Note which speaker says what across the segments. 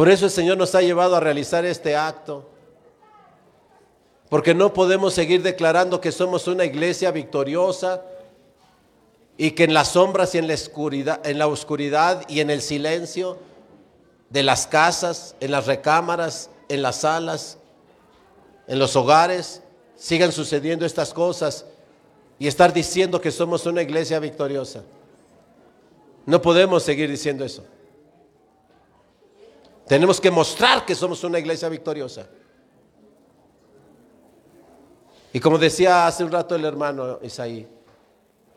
Speaker 1: Por eso el Señor nos ha llevado a realizar este acto. Porque no podemos seguir declarando que somos una iglesia victoriosa y que en las sombras y en la oscuridad, en la oscuridad y en el silencio de las casas, en las recámaras, en las salas, en los hogares, sigan sucediendo estas cosas y estar diciendo que somos una iglesia victoriosa. No podemos seguir diciendo eso. Tenemos que mostrar que somos una iglesia victoriosa. Y como decía hace un rato el hermano Isaí,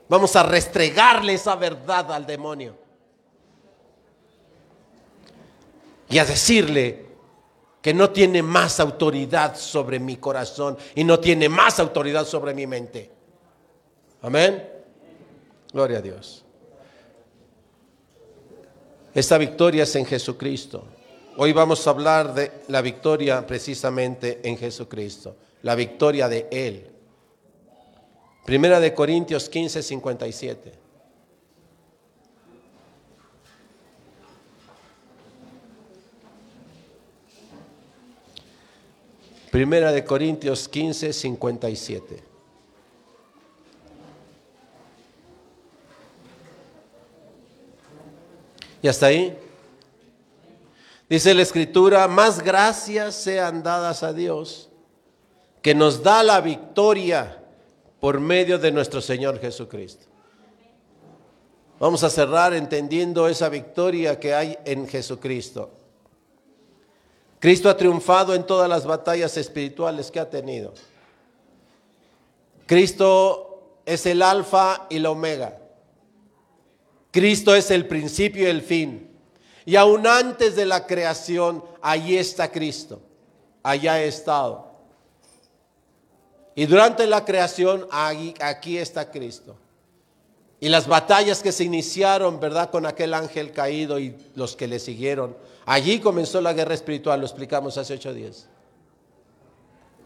Speaker 1: vamos a restregarle esa verdad al demonio. Y a decirle que no tiene más autoridad sobre mi corazón y no tiene más autoridad sobre mi mente. Amén. Gloria a Dios. Esta victoria es en Jesucristo. Hoy vamos a hablar de la victoria precisamente en Jesucristo, la victoria de Él. Primera de Corintios 15, 57. Primera de Corintios 15, 57. ¿Y hasta ahí? Dice la escritura, más gracias sean dadas a Dios, que nos da la victoria por medio de nuestro Señor Jesucristo. Vamos a cerrar entendiendo esa victoria que hay en Jesucristo. Cristo ha triunfado en todas las batallas espirituales que ha tenido. Cristo es el alfa y la omega. Cristo es el principio y el fin. Y aún antes de la creación, allí está Cristo. Allá ha estado. Y durante la creación, aquí está Cristo. Y las batallas que se iniciaron, ¿verdad? Con aquel ángel caído y los que le siguieron. Allí comenzó la guerra espiritual, lo explicamos hace ocho días.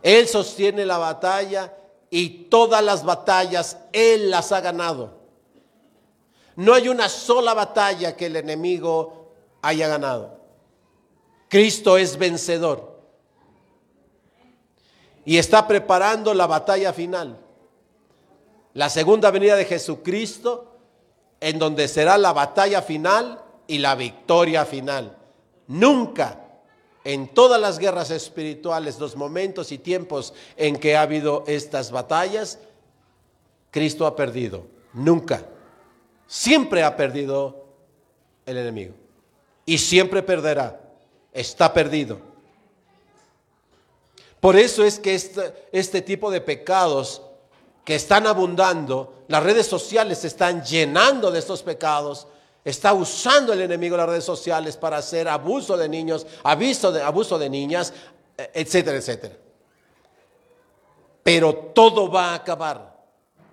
Speaker 1: Él sostiene la batalla y todas las batallas Él las ha ganado. No hay una sola batalla que el enemigo haya ganado. Cristo es vencedor. Y está preparando la batalla final. La segunda venida de Jesucristo, en donde será la batalla final y la victoria final. Nunca en todas las guerras espirituales, los momentos y tiempos en que ha habido estas batallas, Cristo ha perdido. Nunca. Siempre ha perdido el enemigo y siempre perderá. Está perdido. Por eso es que este, este, tipo de pecados que están abundando, las redes sociales se están llenando de estos pecados, está usando el enemigo las redes sociales para hacer abuso de niños, abuso de, abuso de niñas, etcétera, etcétera. Pero todo va a acabar.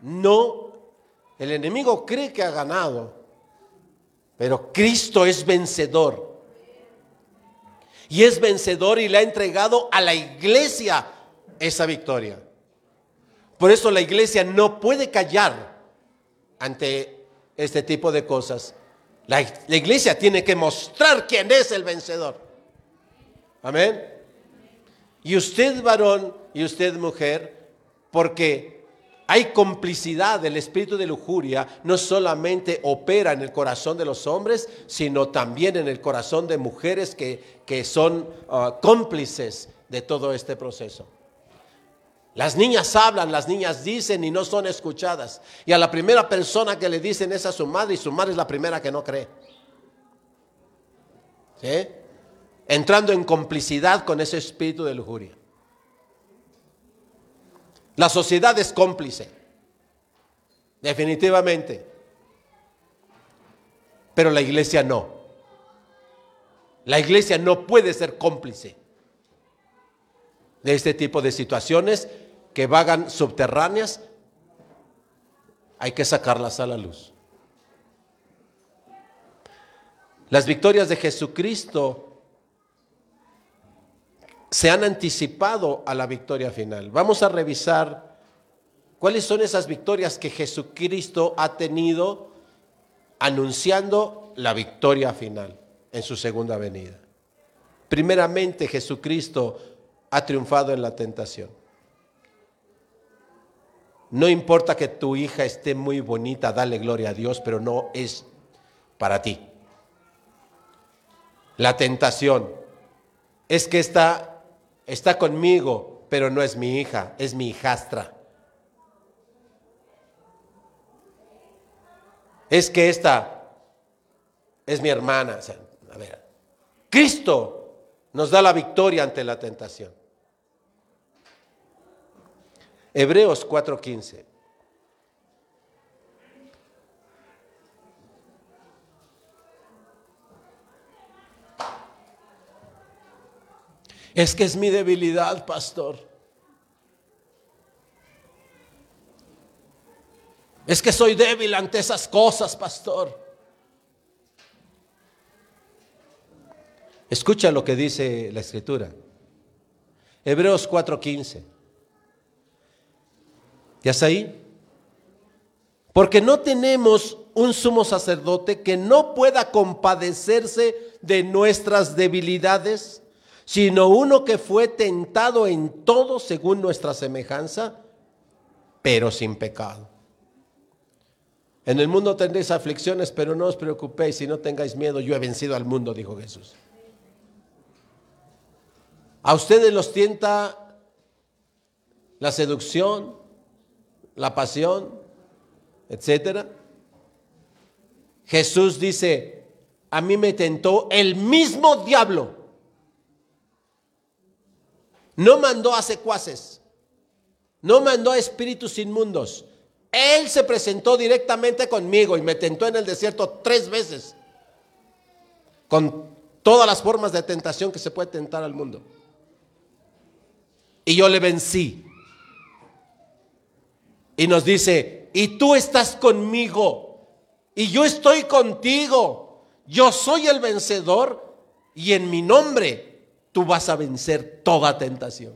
Speaker 1: No, el enemigo cree que ha ganado, pero Cristo es vencedor. Y es vencedor y le ha entregado a la iglesia esa victoria. Por eso la iglesia no puede callar ante este tipo de cosas. La, iglesia tiene que mostrar quién es el vencedor. Amén. Y usted varón y usted mujer, porque hay complicidad del espíritu de lujuria, no solamente opera en el corazón de los hombres, sino también en el corazón de mujeres que, que son ah, cómplices de todo este proceso. Las niñas hablan, las niñas dicen y no son escuchadas. Y a la primera persona que le dicen es a su madre y su madre es la primera que no cree. ¿Sí? Entrando en complicidad con ese espíritu de lujuria. La sociedad es cómplice, definitivamente. Pero la iglesia no. La iglesia no puede ser cómplice de este tipo de situaciones que vagan subterráneas. Hay que sacarlas a la luz. Las victorias de Jesucristo se han anticipado a la victoria final. Vamos a revisar cuáles son esas victorias que Jesucristo ha tenido anunciando la victoria final en su segunda venida. Primeramente Jesucristo ha triunfado en la tentación. No importa que tu hija esté muy bonita, dale gloria a Dios, pero no es para ti. La tentación es que está, está conmigo, pero no es mi hija, es mi hijastra. Es que esta es mi hermana. a ver, Cristo nos da la victoria ante la tentación. Hebreos 4:15. Es que es mi debilidad, pastor. Es que soy débil ante esas cosas, pastor. Escucha lo que dice la escritura. Hebreos 4:15. ¿Ya está ahí? Porque no tenemos un sumo sacerdote que no pueda compadecerse de nuestras debilidades, sino uno que fue tentado en todo según nuestra semejanza, pero sin pecado. En el mundo tendréis aflicciones, pero no os preocupéis y no tengáis miedo, yo he vencido al mundo, dijo Jesús. A ustedes los tienta la seducción, la pasión, etcétera. Jesús dice, a mí me tentó el mismo diablo. No mandó a secuaces, no mandó a espíritus inmundos. Él se presentó directamente conmigo y me tentó en el desierto tres veces, con todas las formas de tentación que se puede tentar al mundo. Y yo le vencí. Y nos dice, y tú estás conmigo, y yo estoy contigo. Yo soy el vencedor, y en mi nombre tú vas a vencer toda tentación.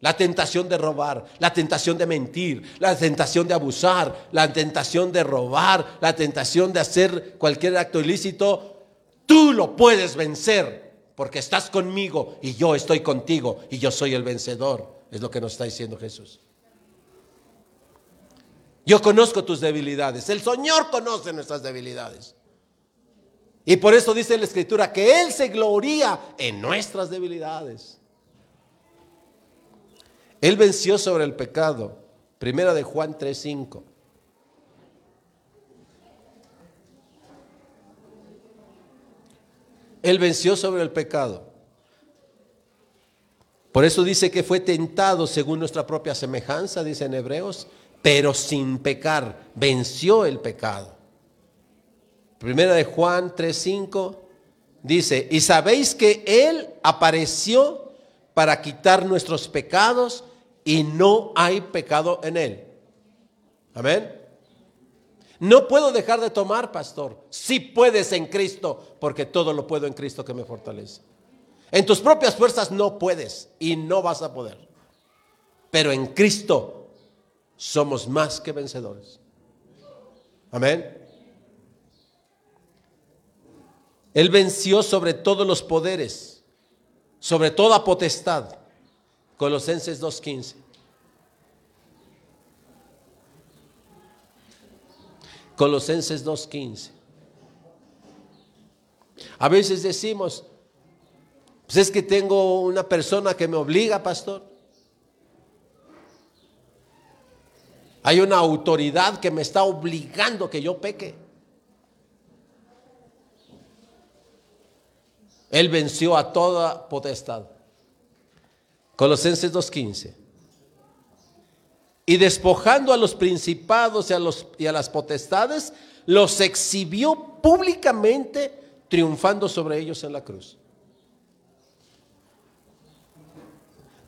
Speaker 1: La tentación de robar, la tentación de mentir, la tentación de abusar, la tentación de robar, la tentación de hacer cualquier acto ilícito, tú lo puedes vencer porque estás conmigo y yo estoy contigo y yo soy el vencedor. Es lo que nos está diciendo Jesús. Yo conozco tus debilidades. El Señor conoce nuestras debilidades. Y por eso dice la Escritura que Él se gloría en nuestras debilidades. Él venció sobre el pecado. Primera de Juan 3:5. Él venció sobre el pecado. Por eso dice que fue tentado según nuestra propia semejanza, dice en Hebreos, pero sin pecar, venció el pecado. Primera de Juan 3:5 dice, "Y sabéis que él apareció para quitar nuestros pecados y no hay pecado en él." Amén. No puedo dejar de tomar, pastor. Si puedes en Cristo, porque todo lo puedo en Cristo que me fortalece. En tus propias fuerzas no puedes y no vas a poder. Pero en Cristo somos más que vencedores. Amén. Él venció sobre todos los poderes, sobre toda potestad. Colosenses 2.15. Colosenses 2.15. A veces decimos, pues es que tengo una persona que me obliga, pastor. Hay una autoridad que me está obligando que yo peque. Él venció a toda potestad. Colosenses 2.15 y despojando a los principados y a, y a las potestades, los exhibió públicamente, triunfando sobre ellos en la cruz.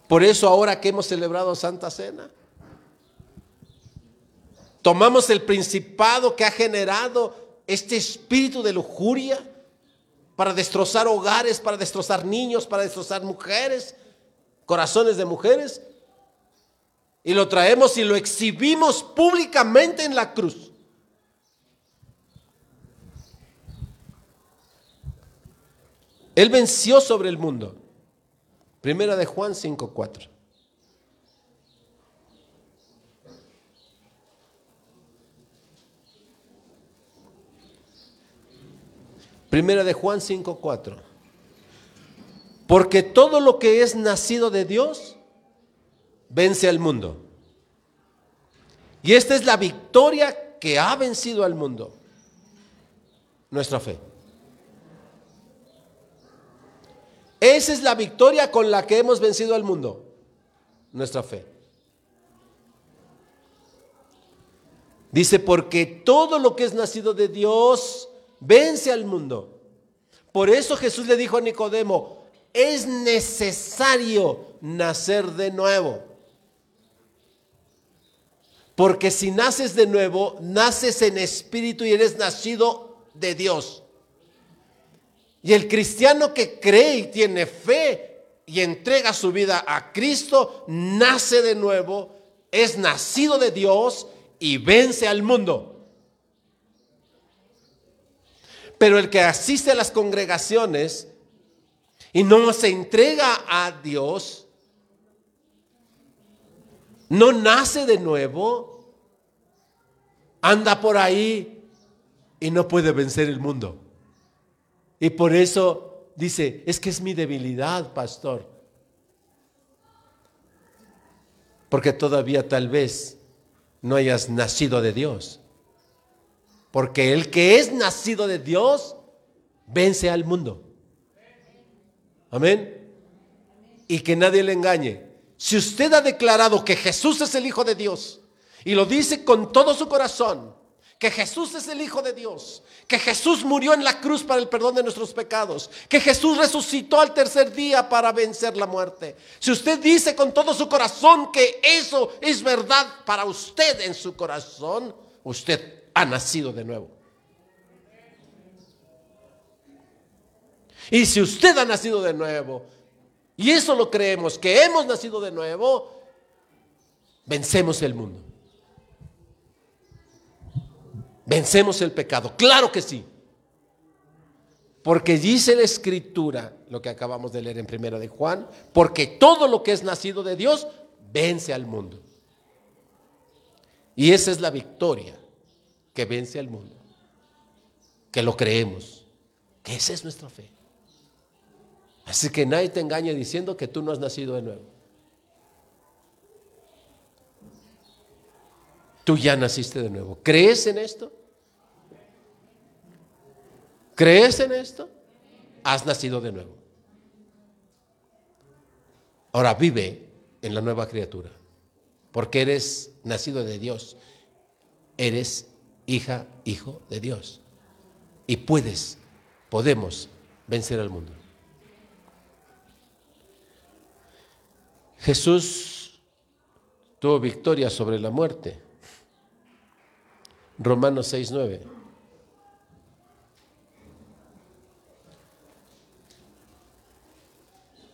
Speaker 1: Por eso ahora que hemos celebrado Santa Cena, tomamos el principado que ha generado este espíritu de lujuria para destrozar hogares, para destrozar niños, para destrozar mujeres, corazones de mujeres, y lo traemos y lo exhibimos públicamente en la cruz. Él venció sobre el mundo. Primera de Juan 5:4. Primera de Juan 5:4. Porque todo lo que es nacido de Dios vence al mundo. Y esta es la victoria que ha vencido al mundo. Nuestra fe. Esa es la victoria con la que hemos vencido al mundo. Nuestra fe. Dice, porque todo lo que es nacido de Dios vence al mundo. Por eso Jesús le dijo a Nicodemo, es necesario nacer de nuevo. Porque si naces de nuevo, naces en espíritu y eres nacido de Dios. Y el cristiano que cree y tiene fe y entrega su vida a Cristo, nace de nuevo, es nacido de Dios y vence al mundo. Pero el que asiste a las congregaciones y no se entrega a Dios, no nace de nuevo, anda por ahí y no puede vencer el mundo. Y por eso dice, es que es mi debilidad, pastor. Porque todavía tal vez no hayas nacido de Dios. Porque el que es nacido de Dios vence al mundo. Amén. Y que nadie le engañe. Si usted ha declarado que Jesús es el Hijo de Dios y lo dice con todo su corazón, que Jesús es el Hijo de Dios, que Jesús murió en la cruz para el perdón de nuestros pecados, que Jesús resucitó al tercer día para vencer la muerte. Si usted dice con todo su corazón que eso es verdad para usted en su corazón, usted ha nacido de nuevo. Y si usted ha nacido de nuevo, y eso lo creemos, que hemos nacido de nuevo, vencemos el mundo. Vencemos el pecado. Claro que sí. Porque dice la escritura, lo que acabamos de leer en primera de Juan, porque todo lo que es nacido de Dios vence al mundo. Y esa es la victoria que vence al mundo, que lo creemos, que esa es nuestra fe. Así que nadie te engañe diciendo que tú no has nacido de nuevo. Tú ya naciste de nuevo. ¿Crees en esto? ¿Crees en esto? Has nacido de nuevo. Ahora vive en la nueva criatura, porque eres nacido de Dios. Eres hija, hijo de Dios. Y puedes, podemos vencer al mundo. Jesús tuvo victoria sobre la muerte. Romanos 6:9.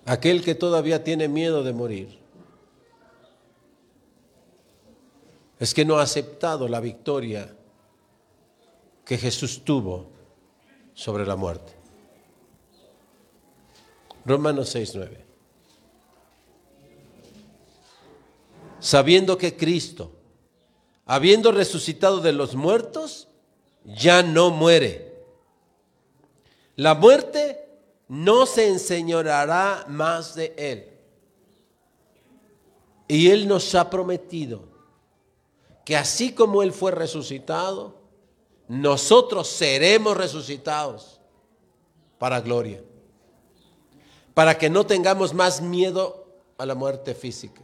Speaker 1: Aquel que todavía tiene miedo de morir es que no ha aceptado la victoria que Jesús tuvo sobre la muerte. Romanos 6:9. Sabiendo que Cristo, habiendo resucitado de los muertos, ya no muere. La muerte no se enseñorará más de él. Y él nos ha prometido que así como él fue resucitado, nosotros seremos resucitados para gloria. Para que no tengamos más miedo a la muerte física.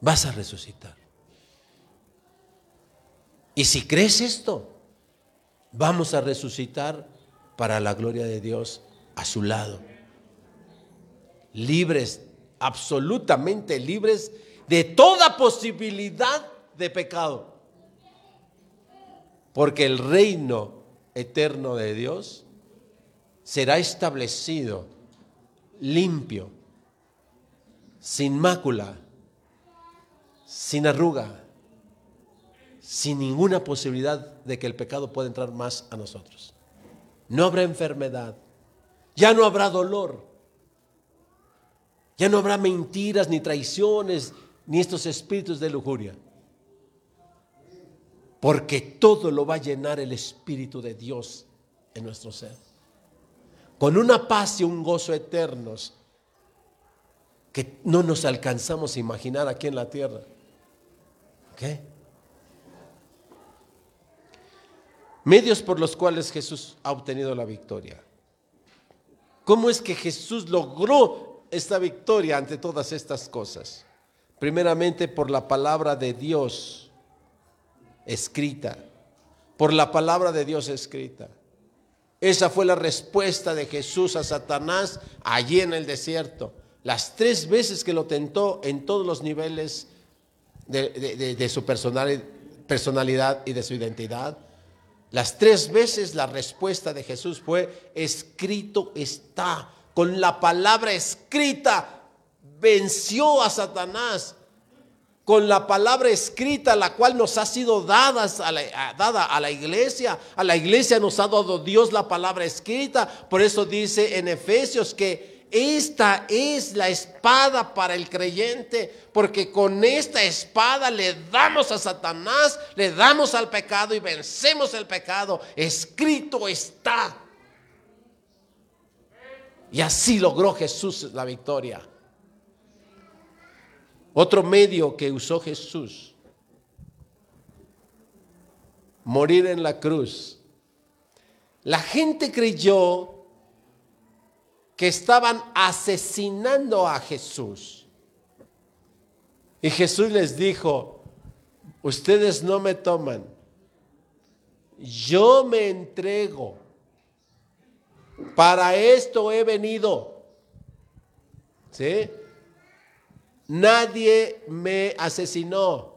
Speaker 1: Vas a resucitar. Y si crees esto, vamos a resucitar para la gloria de Dios a su lado. Libres, absolutamente libres de toda posibilidad de pecado. Porque el reino eterno de Dios será establecido limpio, sin mácula, sin arruga, sin ninguna posibilidad de que el pecado pueda entrar más a nosotros. No habrá enfermedad, ya no habrá dolor, ya no habrá mentiras, ni traiciones, ni estos espíritus de lujuria. Porque todo lo va a llenar el Espíritu de Dios en nuestro ser. Con una paz y un gozo eternos que no nos alcanzamos a imaginar aquí en la tierra. ¿Qué? Medios por los cuales Jesús ha obtenido la victoria. ¿Cómo es que Jesús logró esta victoria ante todas estas cosas? Primeramente por la palabra de Dios escrita, por la palabra de Dios escrita. Esa fue la respuesta de Jesús a Satanás allí en el desierto. Las tres veces que lo tentó en todos los niveles de, su personalidad y de su identidad. Las tres veces la respuesta de Jesús fue, escrito está, con la palabra escrita venció a Satanás, con la palabra escrita, la cual nos ha sido dada a la, dada a la iglesia. A la iglesia nos ha dado Dios la palabra escrita. Por eso dice en Efesios que esta es la espada para el creyente, porque con esta espada le damos a Satanás, le damos al pecado y vencemos el pecado. Escrito está. Y así logró Jesús la victoria. Otro medio que usó Jesús, morir en la cruz. La gente creyó que estaban asesinando a Jesús. Y Jesús les dijo, ustedes no me toman, yo me entrego. Para esto he venido. ¿Sí? Nadie me asesinó.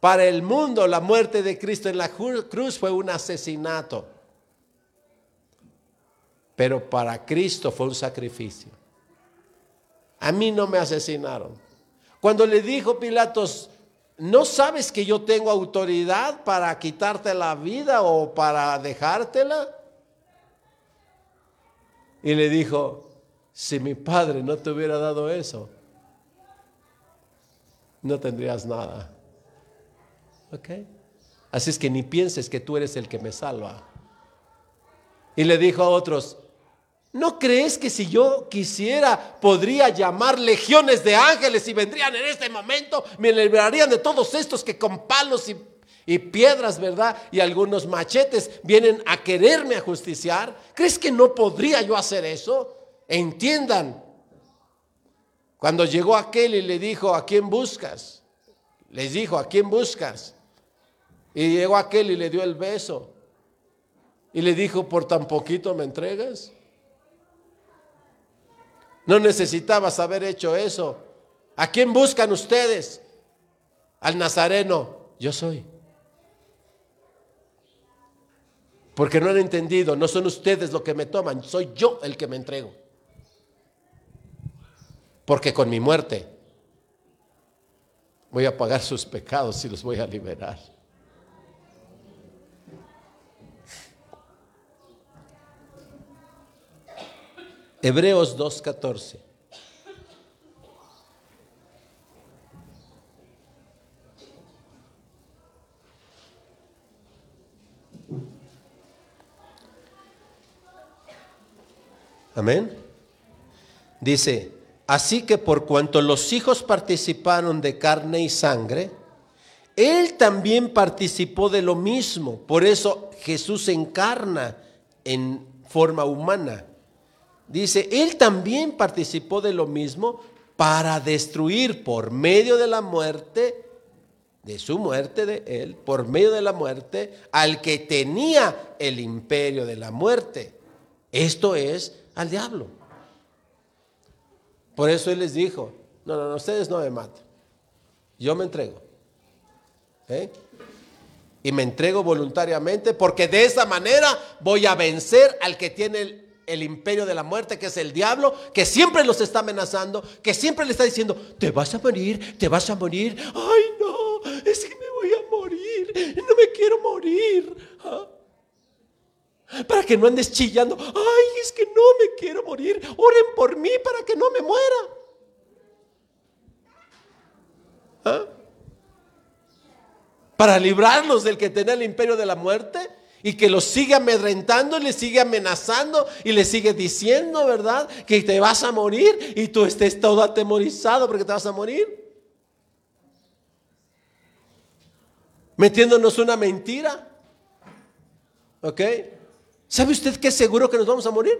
Speaker 1: Para el mundo la muerte de Cristo en la cruz fue un asesinato pero para Cristo fue un sacrificio. A mí no me asesinaron. Cuando le dijo Pilatos, ¿no sabes que yo tengo autoridad para quitarte la vida o para dejártela? Y le dijo, si mi padre no te hubiera dado eso, no tendrías nada. ¿Ok? Así es que ni pienses que tú eres el que me salva. Y le dijo a otros, ¿No crees que si yo quisiera podría llamar legiones de ángeles y vendrían en este momento, me librarían de todos estos que con palos y, piedras, ¿verdad? Y algunos machetes vienen a quererme ajusticiar? ¿Crees que no podría yo hacer eso? Entiendan. Cuando llegó aquel y le dijo, ¿a quién buscas? Les dijo, ¿a quién buscas? Y llegó aquel y le dio el beso. Y le dijo, ¿por tan poquito me entregas? No necesitabas haber hecho eso. ¿A quién buscan ustedes? Al Nazareno. Yo soy. Porque no han entendido, no son ustedes los que me toman, soy yo el que me entrego. Porque con mi muerte voy a pagar sus pecados y los voy a liberar. Hebreos 2.14. Amén. Dice, así que por cuanto los hijos participaron de carne y sangre, Él también participó de lo mismo. Por eso Jesús encarna en forma humana Dice, Él también participó de lo mismo para destruir por medio de la muerte, de su muerte de Él, por medio de la muerte, al que tenía el imperio de la muerte. Esto es al diablo. Por eso Él les dijo, no, no, no ustedes no me maten, yo me entrego. Y me entrego voluntariamente porque de esa manera voy a vencer al que tiene el imperio de la muerte, que es el diablo, que siempre los está amenazando, que siempre le está diciendo, te vas a morir, te vas a morir. Ay, no, es que me voy voy a morir, no me quiero morir. ¿Ah? Para que no andes chillando, ay, es que no me quiero morir, oren por mí para que no me muera. ¿Ah? Para librarlos del que tenía el imperio de la muerte y que los sigue amedrentando y le sigue amenazando y le sigue diciendo, ¿verdad? Que te vas a morir y tú estés todo atemorizado porque te vas a morir. Metiéndonos una mentira. ¿Ok? ¿Sabe usted que es seguro que nos vamos a morir?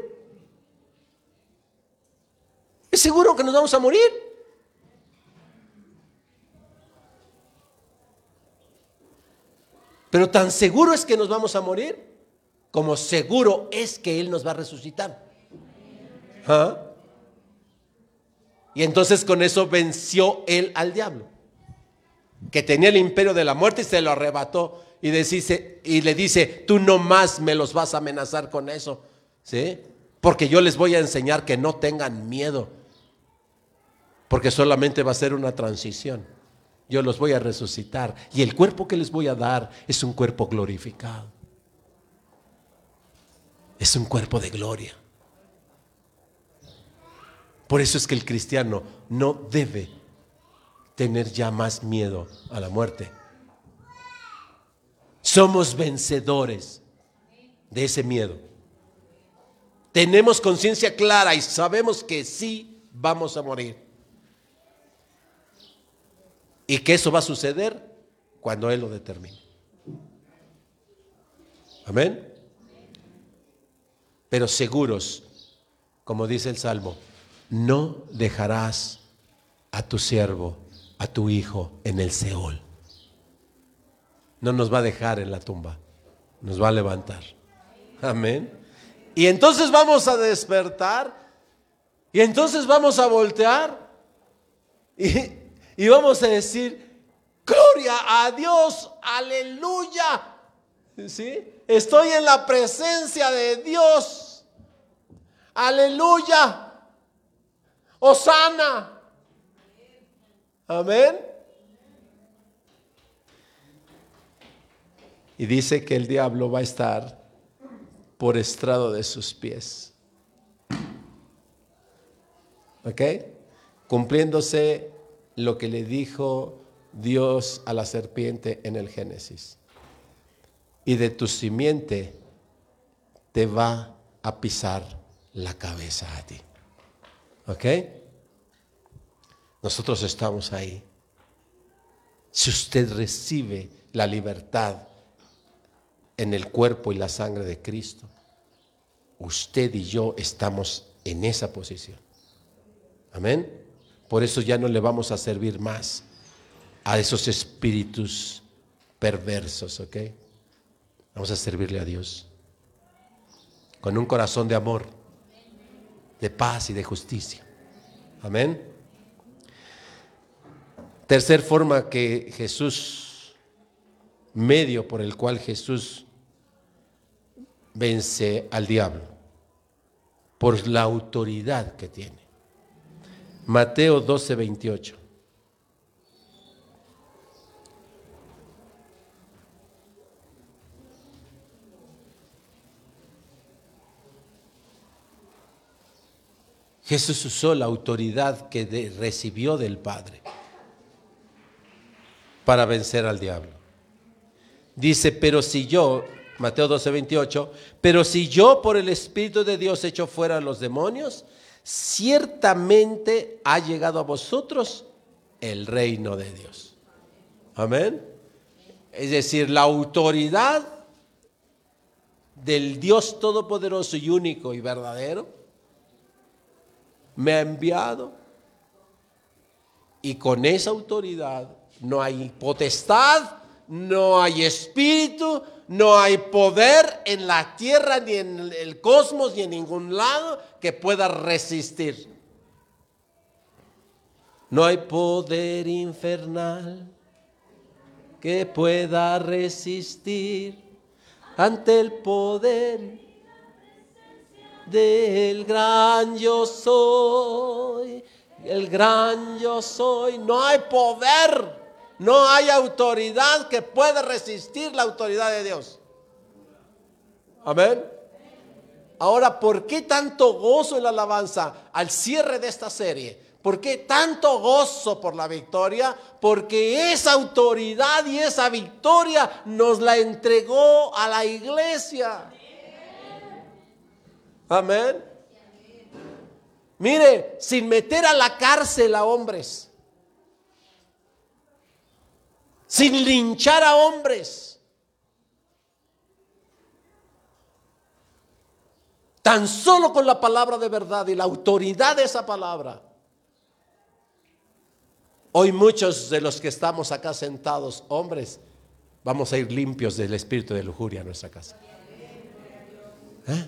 Speaker 1: ¿Es seguro que nos vamos a morir? Pero tan seguro es que nos vamos a morir como seguro es que Él nos va a resucitar. ¿Ah? Y entonces con eso venció Él al diablo, que tenía el imperio de la muerte y se lo arrebató. Y, le dice, tú no más me los vas a amenazar con eso. ¿Sí? Porque yo les voy a enseñar que no tengan miedo. Porque solamente va a ser una transición yo los voy a resucitar y el cuerpo que les voy a dar es un cuerpo glorificado. Es un cuerpo de gloria. Por eso es que el cristiano no debe tener ya más miedo a la muerte. Somos vencedores de ese miedo. Tenemos conciencia clara y sabemos que sí vamos a morir. Y que eso va a suceder cuando Él lo determine. Amén. Pero seguros, como dice el Salmo, no dejarás a tu siervo, a tu hijo en el Seol. No nos va a dejar en la tumba, nos va a levantar. Amén. Y entonces vamos a despertar y entonces vamos a voltear y, y vamos a decir, gloria a Dios, aleluya. ¿Sí? Estoy en la presencia de Dios. Aleluya. Osana. Amén. Y dice que el diablo va a estar por estrado de sus pies. ¿Ok? Cumpliéndose lo que le dijo Dios a la serpiente en el Génesis. Y de tu simiente te va a pisar la cabeza a ti. ¿Ok? Nosotros estamos ahí. Si usted recibe la libertad en el cuerpo y la sangre de Cristo, usted y yo estamos en esa posición. Amén. Por eso ya no le vamos a servir más a esos espíritus perversos, ¿ok? Vamos a servirle a Dios con un corazón de amor, de paz y de justicia. Amén. Tercer forma que Jesús, medio por el cual Jesús vence al diablo, por la autoridad que tiene. Mateo 12, 28. Jesús usó la autoridad que recibió del Padre para vencer al diablo. Dice, pero si yo, Mateo 12, 28, pero si yo por el Espíritu de Dios echo fuera a los demonios, ciertamente ha llegado a vosotros el reino de Dios. Amén. Es decir, la autoridad del Dios Todopoderoso y único y verdadero me ha enviado y con esa autoridad no hay potestad, no hay espíritu, no hay poder en la tierra, ni en el cosmos, ni en ningún lado que pueda resistir. No hay poder infernal que pueda resistir ante el poder del gran yo soy. El gran yo soy. No hay poder No hay autoridad que pueda resistir la autoridad de Dios. Amén. Ahora, ¿por qué tanto gozo en la alabanza al cierre de esta serie? ¿Por qué tanto gozo por la victoria? Porque esa autoridad y esa victoria nos la entregó a la iglesia. Amén. Mire, sin meter a la cárcel a hombres, sin linchar a hombres, tan solo con la palabra de verdad y la autoridad de esa palabra. Hoy muchos de los que estamos acá sentados, hombres, vamos a ir limpios del espíritu de lujuria a nuestra casa. ¿Eh?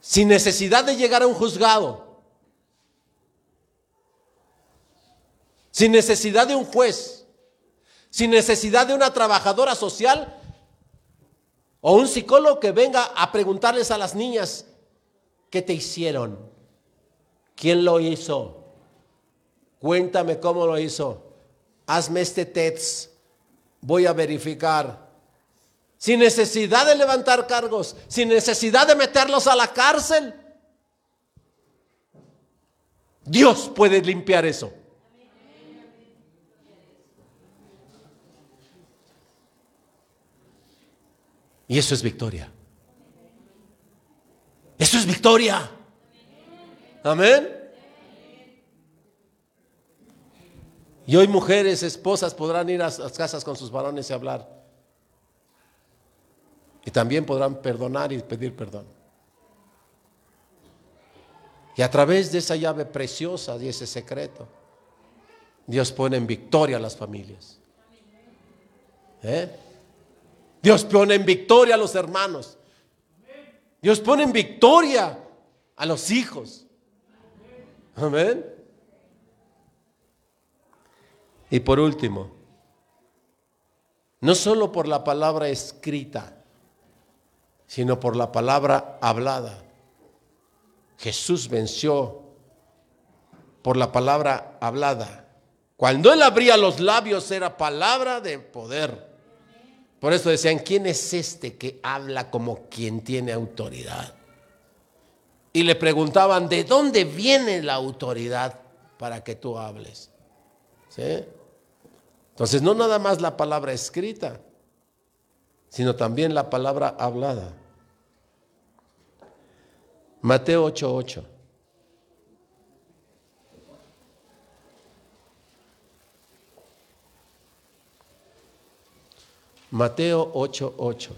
Speaker 1: sin necesidad de llegar a un juzgado, sin necesidad de un juez, sin necesidad de una trabajadora social o un psicólogo que venga a preguntarles a las niñas, ¿qué te hicieron? ¿Quién lo hizo? Cuéntame cómo lo hizo. Hazme este test. Voy a verificar sin necesidad de levantar cargos, sin necesidad de meterlos a la cárcel. Dios puede limpiar eso. Y eso es victoria. Eso es victoria. Amén. Y hoy mujeres, esposas podrán ir a las casas con sus varones y hablar. Y también podrán perdonar y pedir perdón. Y a través de esa llave preciosa y ese secreto, Dios pone en victoria a las familias. ¿Eh? Dios pone en victoria a los hermanos. Dios pone en victoria a los hijos. Amén. Y por último, no solo por la palabra escrita, sino por la palabra hablada. Jesús venció por la palabra hablada. Cuando él abría los labios era palabra de poder. Por eso decían, ¿quién es este que habla como quien tiene autoridad? Y le preguntaban, ¿de dónde viene la autoridad para que tú hables? Entonces, no nada más la palabra escrita, sino también la palabra hablada. Mateo 8:8. Mateo 8:8.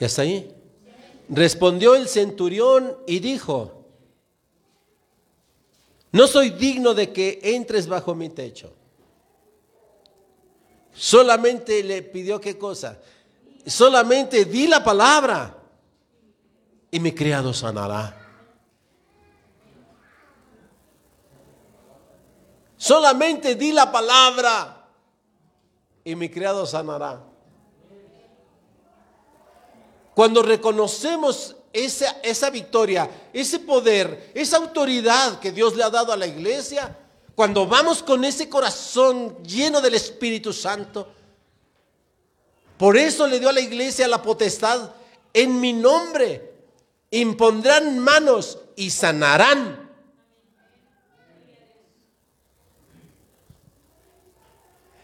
Speaker 1: ¿Ya está ahí? Respondió el centurión y dijo, no soy digno de que entres bajo mi techo. Solamente le pidió qué cosa. Solamente di la palabra y mi criado sanará. Solamente di la palabra y mi criado sanará. Cuando reconocemos esa, esa victoria, ese poder, esa autoridad que Dios le ha dado a la iglesia, cuando vamos con ese corazón lleno del Espíritu Santo, por eso le dio a la iglesia la potestad en mi nombre. Impondrán manos y sanarán.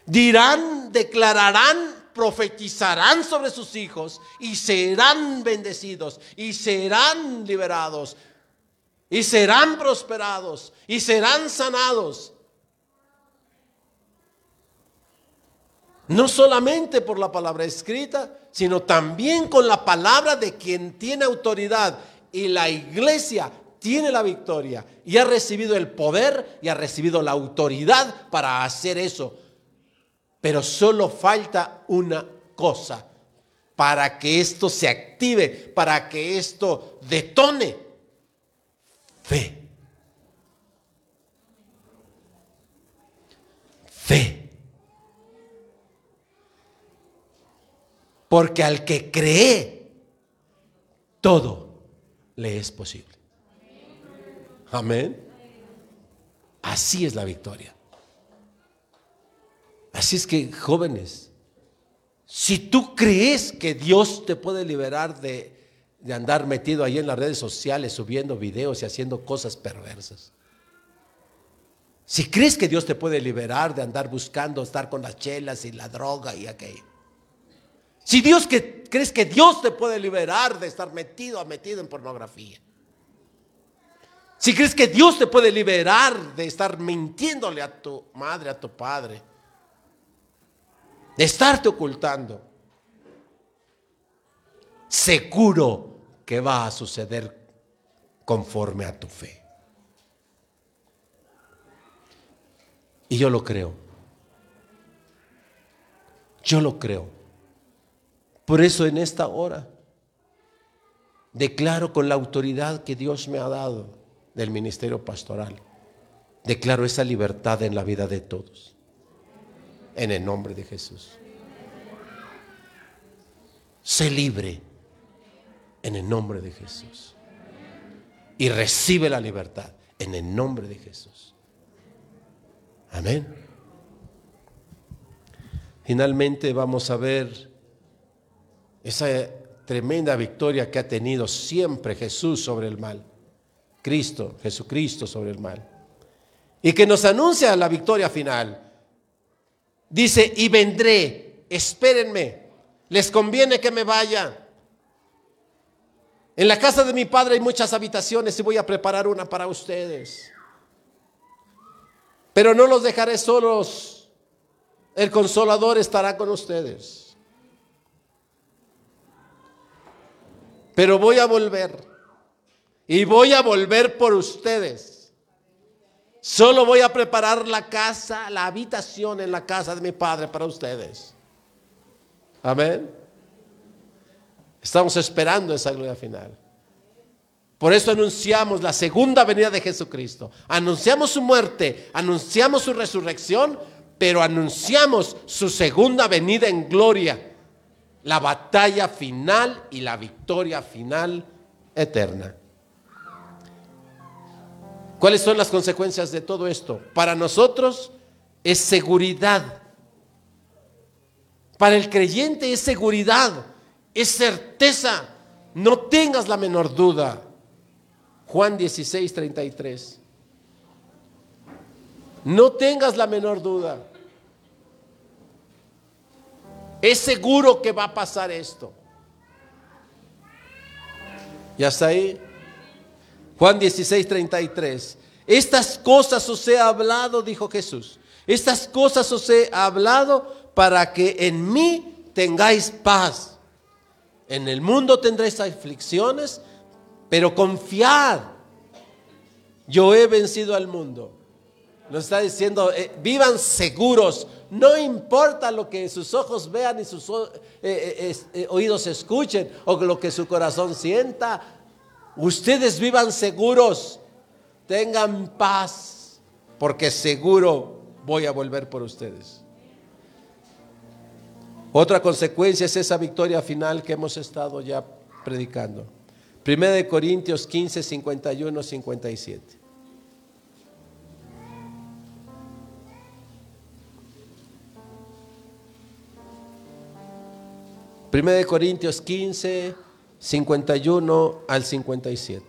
Speaker 1: Dirán, declararán profetizarán sobre sus hijos y serán bendecidos y serán liberados y serán prosperados y serán sanados. No solamente por la palabra escrita, sino también con la palabra de quien tiene autoridad. Y la iglesia tiene la victoria y ha recibido el poder y ha recibido la autoridad para hacer eso pero solo falta una cosa para que esto se active, para que esto detone. Fe. Fe. Porque al que cree, todo le es posible. Amén. Así es la victoria. Así es que, jóvenes, si tú crees que Dios te puede liberar de, de andar metido ahí en las redes sociales, subiendo videos y haciendo cosas perversas, si crees que Dios te puede liberar de andar buscando estar con las chelas y la droga y aquello. Si Dios que crees que Dios te puede liberar de estar metido metido en pornografía. Si crees que Dios te puede liberar de estar mintiéndole a tu madre, a tu padre, de estarte ocultando, seguro que va a suceder conforme a tu fe. Y yo lo creo. Yo lo creo. Por eso en esta hora declaro con la autoridad que Dios me ha dado del ministerio pastoral, declaro esa libertad en la vida de todos. En el nombre de Jesús. Sé libre en el nombre de Jesús. Y recibe la libertad en el nombre de Jesús. Amén. Finalmente vamos a ver esa tremenda victoria que ha tenido siempre Jesús sobre el mal. Cristo, Jesucristo sobre el mal. Y que nos anuncia la victoria final. Dice, y vendré, espérenme, les conviene que me vaya. En la casa de mi padre hay muchas habitaciones y voy a preparar una para ustedes. Pero no los dejaré solos. El consolador estará con ustedes. Pero voy a volver. Y voy a volver por ustedes. Solo voy a preparar la casa, la habitación en la casa de mi padre para ustedes. Amén. Estamos esperando esa gloria final. Por eso anunciamos la segunda venida de Jesucristo. Anunciamos su muerte, anunciamos su resurrección, pero anunciamos su segunda venida en gloria. La batalla final y la victoria final eterna. ¿Cuáles son las consecuencias de todo esto? Para nosotros es seguridad. Para el creyente es seguridad, es certeza. No tengas la menor duda. Juan 16, 33. No tengas la menor duda. Es seguro que va a pasar esto. Y hasta ahí. Juan 16, 33. Estas cosas os he hablado, dijo Jesús. Estas cosas os he hablado para que en mí tengáis paz. En el mundo tendréis aflicciones, pero confiad, yo he vencido al mundo. Nos está diciendo, eh, vivan seguros, no importa lo que sus ojos vean y sus eh, eh, oídos escuchen o lo que su corazón sienta. Ustedes vivan seguros, tengan paz, porque seguro voy a volver por ustedes. Otra consecuencia es esa victoria final que hemos estado ya predicando. Primera de Corintios 15, 51, 57. Primera de Corintios 15, 51 al 57.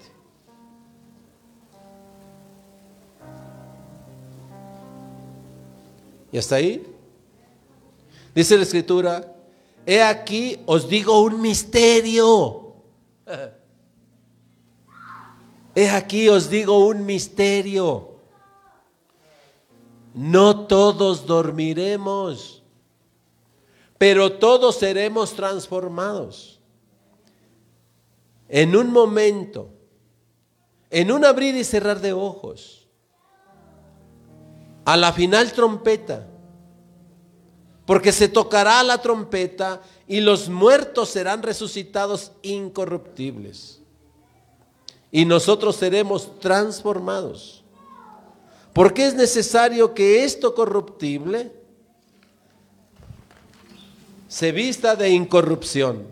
Speaker 1: ¿Y hasta ahí? Dice la escritura, he aquí os digo un misterio. He aquí os digo un misterio. No todos dormiremos, pero todos seremos transformados. En un momento, en un abrir y cerrar de ojos, a la final trompeta, porque se tocará la trompeta y los muertos serán resucitados incorruptibles y nosotros seremos transformados. Porque es necesario que esto corruptible se vista de incorrupción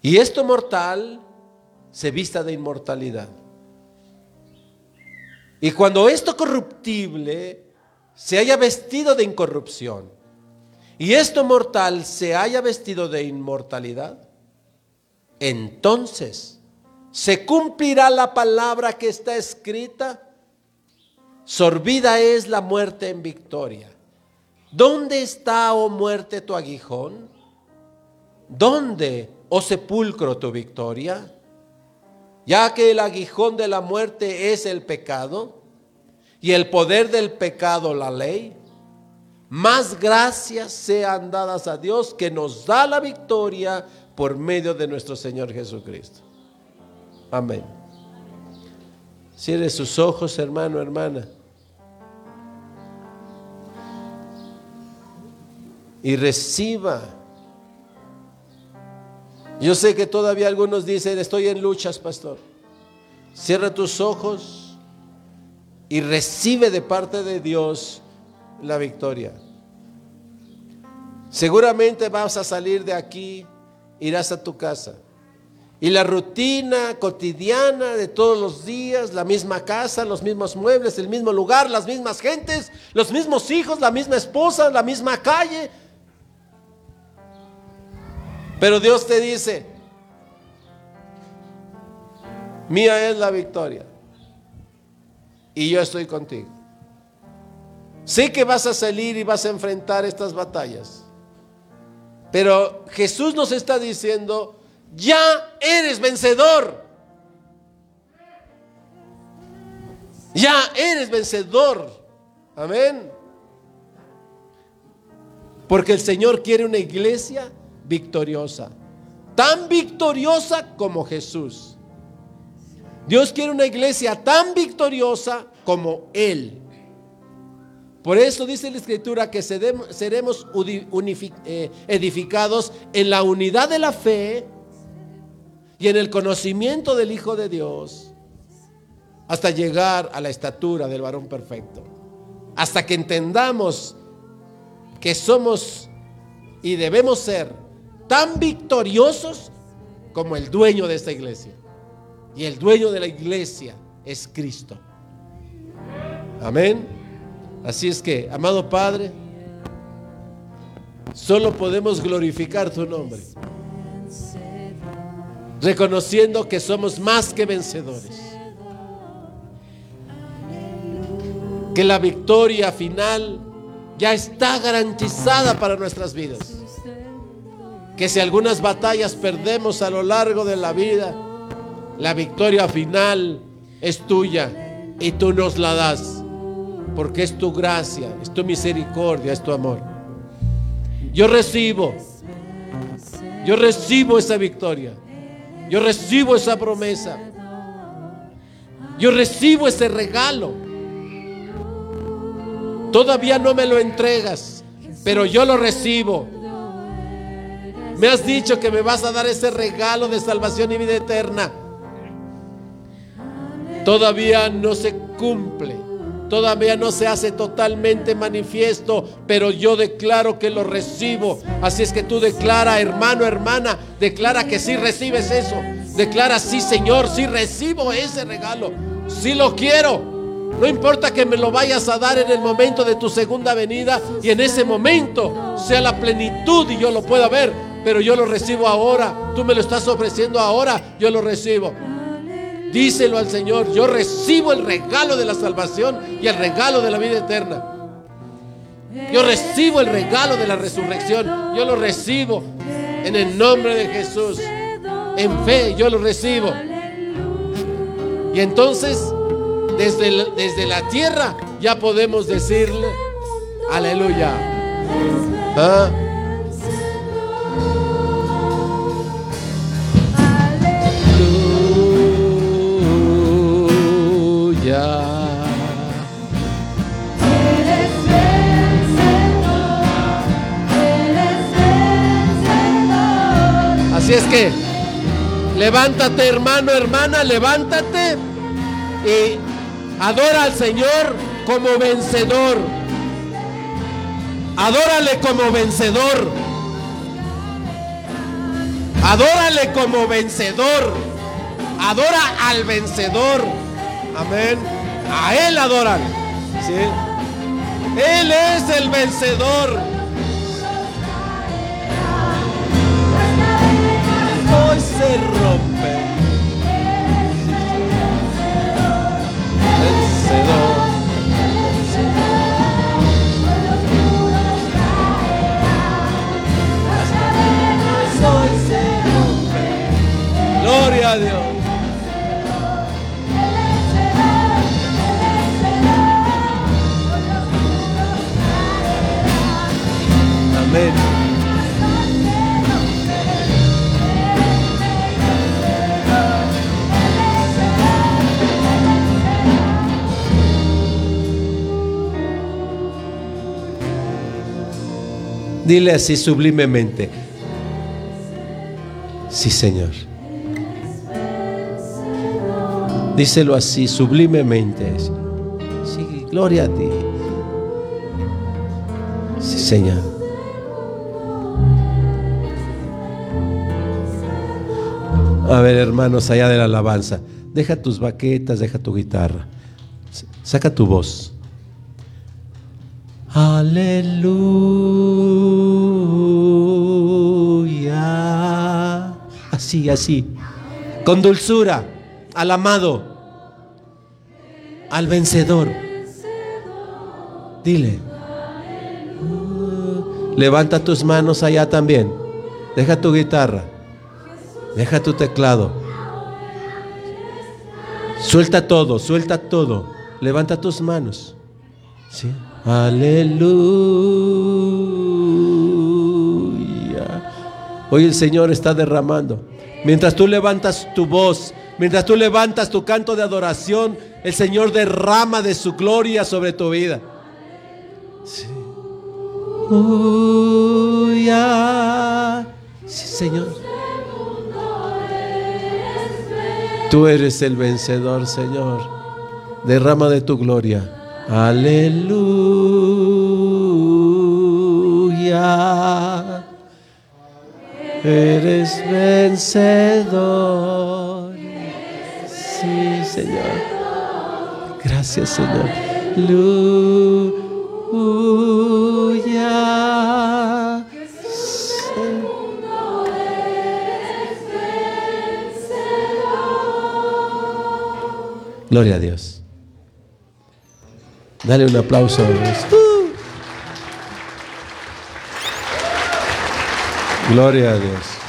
Speaker 1: Y esto mortal se vista de inmortalidad. Y cuando esto corruptible se haya vestido de incorrupción y esto mortal se haya vestido de inmortalidad, entonces se cumplirá la palabra que está escrita. Sorbida es la muerte en victoria. ¿Dónde está, oh muerte, tu aguijón? ¿Dónde, oh sepulcro, tu victoria? Ya que el aguijón de la muerte es el pecado y el poder del pecado la ley, más gracias sean dadas a Dios que nos da la victoria por medio de nuestro Señor Jesucristo. Amén. Cierre sus ojos, hermano, hermana. Y reciba. Yo sé que todavía algunos dicen, estoy en luchas, pastor. Cierra tus ojos y recibe de parte de Dios la victoria. Seguramente vas a salir de aquí, irás a tu casa. Y la rutina cotidiana de todos los días, la misma casa, los mismos muebles, el mismo lugar, las mismas gentes, los mismos hijos, la misma esposa, la misma calle. Pero Dios te dice, mía es la victoria. Y yo estoy contigo. Sé que vas a salir y vas a enfrentar estas batallas. Pero Jesús nos está diciendo, ya eres vencedor. Ya eres vencedor. Amén. Porque el Señor quiere una iglesia victoriosa. Tan victoriosa como Jesús. Dios quiere una iglesia tan victoriosa como Él. Por eso dice la Escritura que seremos eh, edificados en la unidad de la fe y en el conocimiento del Hijo de Dios hasta llegar a la estatura del varón perfecto. Hasta que entendamos que somos y debemos ser tan victoriosos como el dueño de esta iglesia. Y el dueño de la iglesia es Cristo. Amén. Así es que, amado Padre, solo podemos glorificar tu nombre reconociendo que somos más que vencedores. Que la victoria final ya está garantizada para nuestras vidas. Que si algunas batallas perdemos a lo largo de la vida, la victoria final es tuya y tú nos la das. Porque es tu gracia, es tu misericordia, es tu amor. Yo recibo, yo recibo esa victoria. Yo recibo esa promesa. Yo recibo ese regalo. Todavía no me lo entregas, pero yo lo recibo. Me has dicho que me vas a dar ese regalo de salvación y vida eterna. Todavía no se cumple todavía no se hace totalmente manifiesto, pero yo declaro que lo recibo. Así es que tú declara, hermano, hermana, declara que sí recibes eso. Declara, sí, Señor, sí recibo ese regalo. Sí lo quiero. No importa que me lo vayas a dar en el momento de tu segunda venida y en ese momento sea la plenitud y yo lo pueda ver, pero yo lo recibo ahora. Tú me lo estás ofreciendo ahora, yo lo recibo. Díselo al Señor, yo recibo el regalo de la salvación y el regalo de la vida eterna. Yo recibo el regalo de la resurrección. Yo lo recibo en el nombre de Jesús. En fe yo lo recibo. Y entonces, desde, desde la tierra ya podemos decirle, aleluya. ¿Ah? Así es que levántate hermano, hermana, levántate y adora al Señor como vencedor. Adórale como vencedor. Adórale como vencedor. Adora al vencedor. Amén. A Él adoran. ¿Sí? Él es el vencedor. Hoy se rompe. Dile así sublimemente. Sí, Señor. Díselo así sublimemente. Sí, gloria a ti. Sí, Señor. A ver, hermanos, allá de la alabanza. Deja tus baquetas, deja tu guitarra. Saca tu voz. Aleluya. Así, así. Con dulzura. Al amado. Al vencedor. Dile. Levanta tus manos allá también. Deja tu guitarra. Deja tu teclado. Suelta todo, suelta todo. Levanta tus manos. ¿Sí? Aleluya. Hoy el Señor está derramando. Mientras tú levantas tu voz, mientras tú levantas tu canto de adoración, el Señor derrama de su gloria sobre tu vida. Sí. Aleluya. Sí, Señor. Tú eres el vencedor, Señor. Derrama de tu gloria. Aleluya. Eres vencedor. Sí, Señor. Gracias, Señor. Aleluya. Gloria a Dios. Dale un aplauso. Gloria a Dios.